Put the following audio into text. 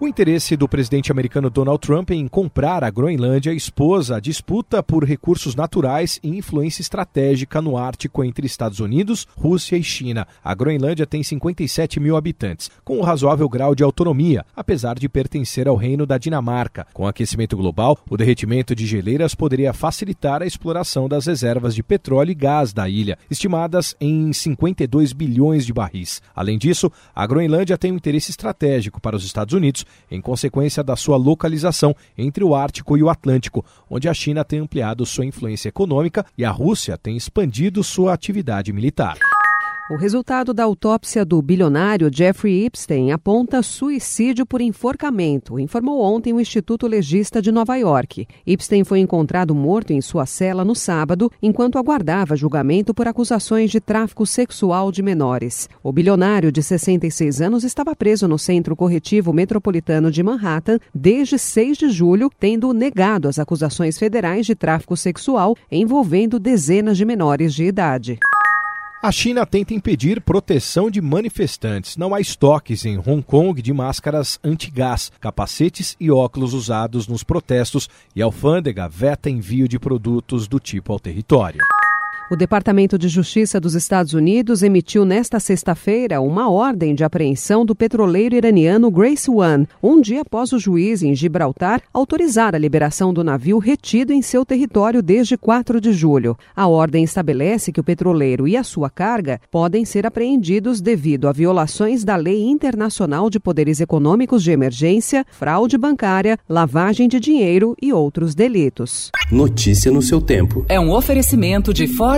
O interesse do presidente americano Donald Trump em comprar a Groenlândia expôs a disputa por recursos naturais e influência estratégica no Ártico entre Estados Unidos, Rússia e China. A Groenlândia tem 57 mil habitantes, com um razoável grau de autonomia, apesar de pertencer ao reino da Dinamarca. Com o aquecimento global, o derretimento de geleiras poderia facilitar a exploração das reservas de petróleo e gás da ilha, estimadas em 52 bilhões de barris. Além disso, a Groenlândia tem um interesse estratégico para os Estados Unidos em consequência da sua localização entre o Ártico e o Atlântico, onde a China tem ampliado sua influência econômica e a Rússia tem expandido sua atividade militar. O resultado da autópsia do bilionário Jeffrey Epstein aponta suicídio por enforcamento, informou ontem o Instituto Legista de Nova York. Epstein foi encontrado morto em sua cela no sábado, enquanto aguardava julgamento por acusações de tráfico sexual de menores. O bilionário de 66 anos estava preso no Centro Corretivo Metropolitano de Manhattan desde 6 de julho, tendo negado as acusações federais de tráfico sexual envolvendo dezenas de menores de idade. A China tenta impedir proteção de manifestantes. Não há estoques em Hong Kong de máscaras antigás, capacetes e óculos usados nos protestos e a alfândega veta envio de produtos do tipo ao território. O Departamento de Justiça dos Estados Unidos emitiu nesta sexta-feira uma ordem de apreensão do petroleiro iraniano Grace One, um dia após o juiz em Gibraltar autorizar a liberação do navio retido em seu território desde 4 de julho. A ordem estabelece que o petroleiro e a sua carga podem ser apreendidos devido a violações da Lei Internacional de Poderes Econômicos de Emergência, fraude bancária, lavagem de dinheiro e outros delitos. Notícia no seu tempo. É um oferecimento de Ford